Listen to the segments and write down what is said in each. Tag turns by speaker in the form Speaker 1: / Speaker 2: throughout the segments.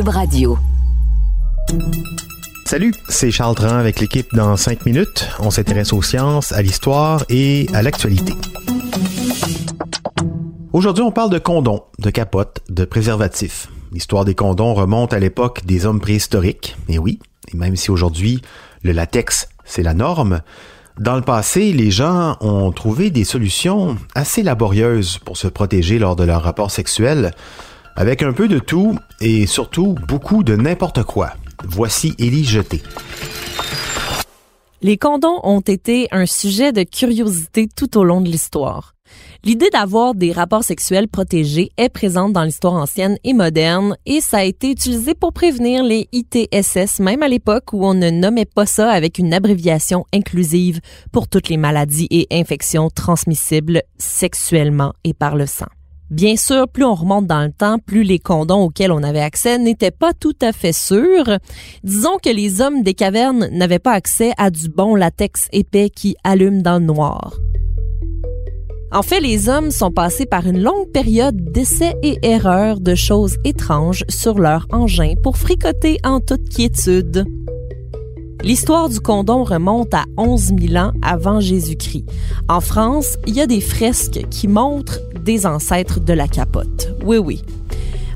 Speaker 1: Radio.
Speaker 2: Salut, c'est Charles Tran avec l'équipe dans 5 minutes. On s'intéresse aux sciences, à l'histoire et à l'actualité. Aujourd'hui, on parle de condoms, de capotes, de préservatifs. L'histoire des condoms remonte à l'époque des hommes préhistoriques, et oui, et même si aujourd'hui le latex c'est la norme, dans le passé, les gens ont trouvé des solutions assez laborieuses pour se protéger lors de leur rapport sexuel, avec un peu de tout et surtout beaucoup de n'importe quoi. Voici Élie Jeté.
Speaker 3: Les condoms ont été un sujet de curiosité tout au long de l'histoire. L'idée d'avoir des rapports sexuels protégés est présente dans l'histoire ancienne et moderne et ça a été utilisé pour prévenir les ITSS même à l'époque où on ne nommait pas ça avec une abréviation inclusive pour toutes les maladies et infections transmissibles sexuellement et par le sang. Bien sûr, plus on remonte dans le temps, plus les condoms auxquels on avait accès n'étaient pas tout à fait sûrs. Disons que les hommes des cavernes n'avaient pas accès à du bon latex épais qui allume dans le noir. En fait, les hommes sont passés par une longue période d'essais et erreurs de choses étranges sur leur engin pour fricoter en toute quiétude. L'histoire du condom remonte à 11 000 ans avant Jésus-Christ. En France, il y a des fresques qui montrent des ancêtres de la capote. Oui, oui.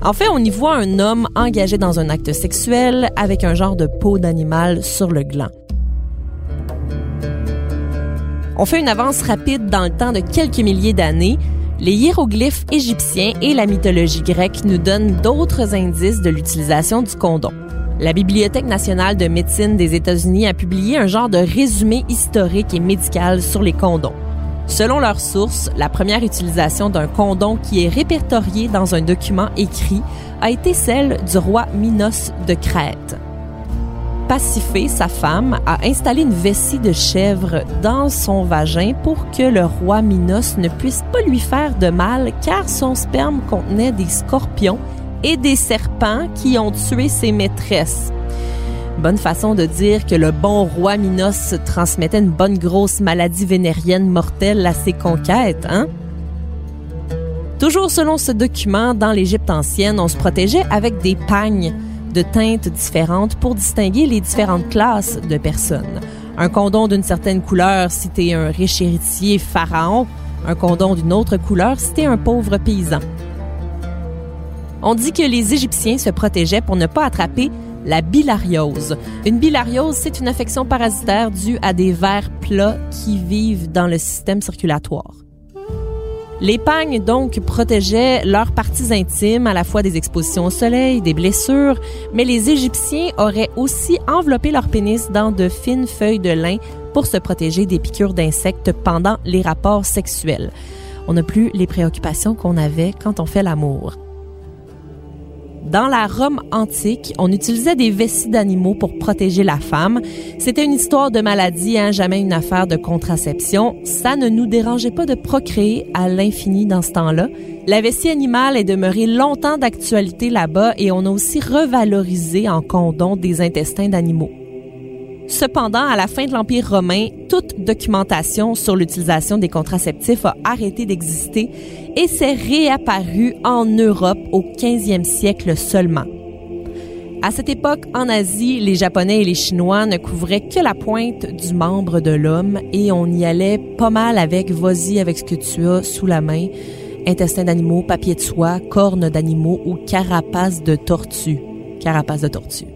Speaker 3: En fait, on y voit un homme engagé dans un acte sexuel avec un genre de peau d'animal sur le gland. On fait une avance rapide dans le temps de quelques milliers d'années. Les hiéroglyphes égyptiens et la mythologie grecque nous donnent d'autres indices de l'utilisation du condom. La Bibliothèque nationale de médecine des États-Unis a publié un genre de résumé historique et médical sur les condoms. Selon leurs sources, la première utilisation d'un condom qui est répertorié dans un document écrit a été celle du roi Minos de Crète. Pacifée, sa femme, a installé une vessie de chèvre dans son vagin pour que le roi Minos ne puisse pas lui faire de mal car son sperme contenait des scorpions et des serpents qui ont tué ses maîtresses. Bonne façon de dire que le bon roi Minos transmettait une bonne grosse maladie vénérienne mortelle à ses conquêtes, hein? Toujours selon ce document, dans l'Égypte ancienne, on se protégeait avec des pagnes de teintes différentes pour distinguer les différentes classes de personnes. Un condom d'une certaine couleur si t'es un riche héritier pharaon, un condom d'une autre couleur si t'es un pauvre paysan. On dit que les Égyptiens se protégeaient pour ne pas attraper la bilariose. Une bilariose, c'est une infection parasitaire due à des vers plats qui vivent dans le système circulatoire. Les pagnes, donc, protégeaient leurs parties intimes à la fois des expositions au soleil, des blessures, mais les Égyptiens auraient aussi enveloppé leur pénis dans de fines feuilles de lin pour se protéger des piqûres d'insectes pendant les rapports sexuels. On n'a plus les préoccupations qu'on avait quand on fait l'amour. Dans la Rome antique, on utilisait des vessies d'animaux pour protéger la femme. C'était une histoire de maladie, hein, jamais une affaire de contraception. Ça ne nous dérangeait pas de procréer à l'infini dans ce temps-là. La vessie animale est demeurée longtemps d'actualité là-bas et on a aussi revalorisé en condom des intestins d'animaux. Cependant, à la fin de l'Empire romain, toute documentation sur l'utilisation des contraceptifs a arrêté d'exister et s'est réapparu en Europe au 15e siècle seulement. À cette époque, en Asie, les Japonais et les Chinois ne couvraient que la pointe du membre de l'homme et on y allait pas mal avec vas-y avec ce que tu as sous la main, intestin d'animaux, papier de soie, cornes d'animaux ou carapace de tortue. Carapace de tortue.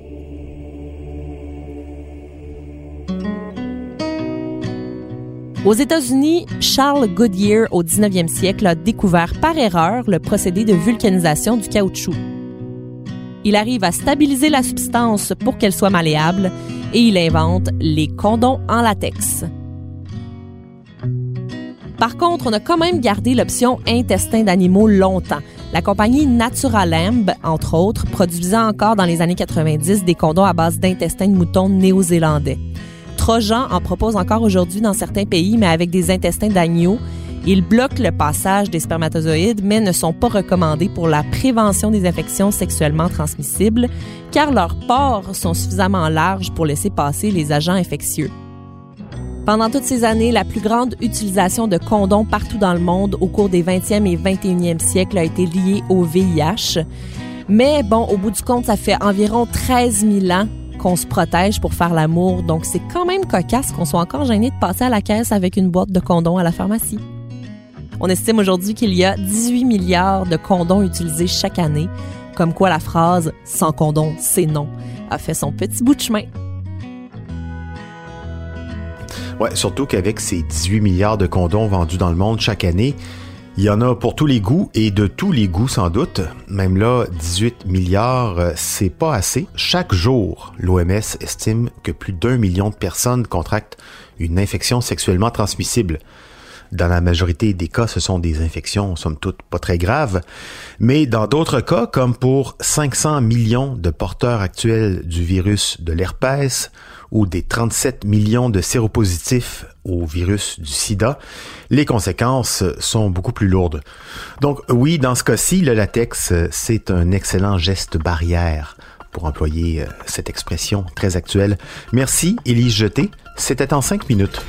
Speaker 3: Aux États-Unis, Charles Goodyear, au 19e siècle, a découvert par erreur le procédé de vulcanisation du caoutchouc. Il arrive à stabiliser la substance pour qu'elle soit malléable et il invente les condoms en latex. Par contre, on a quand même gardé l'option intestin d'animaux longtemps. La compagnie Naturalamb, entre autres, produisait encore dans les années 90 des condoms à base d'intestins de mouton néo-zélandais. Trojan en propose encore aujourd'hui dans certains pays, mais avec des intestins d'agneau. Ils bloquent le passage des spermatozoïdes, mais ne sont pas recommandés pour la prévention des infections sexuellement transmissibles, car leurs pores sont suffisamment larges pour laisser passer les agents infectieux. Pendant toutes ces années, la plus grande utilisation de condoms partout dans le monde au cours des 20e et 21e siècles a été liée au VIH. Mais bon, au bout du compte, ça fait environ 13 000 ans qu'on se protège pour faire l'amour, donc c'est quand même cocasse qu'on soit encore gêné de passer à la caisse avec une boîte de condoms à la pharmacie. On estime aujourd'hui qu'il y a 18 milliards de condoms utilisés chaque année, comme quoi la phrase sans condom, c'est non a fait son petit bout de chemin.
Speaker 2: Ouais, surtout qu'avec ces 18 milliards de condoms vendus dans le monde chaque année, il y en a pour tous les goûts et de tous les goûts sans doute. Même là, 18 milliards, euh, c'est pas assez. Chaque jour, l'OMS estime que plus d'un million de personnes contractent une infection sexuellement transmissible. Dans la majorité des cas, ce sont des infections, somme toute, pas très graves. Mais dans d'autres cas, comme pour 500 millions de porteurs actuels du virus de l'herpès ou des 37 millions de séropositifs au virus du sida, les conséquences sont beaucoup plus lourdes. Donc oui, dans ce cas-ci, le latex, c'est un excellent geste barrière pour employer euh, cette expression très actuelle. Merci, Élise Jeté. C'était en cinq minutes.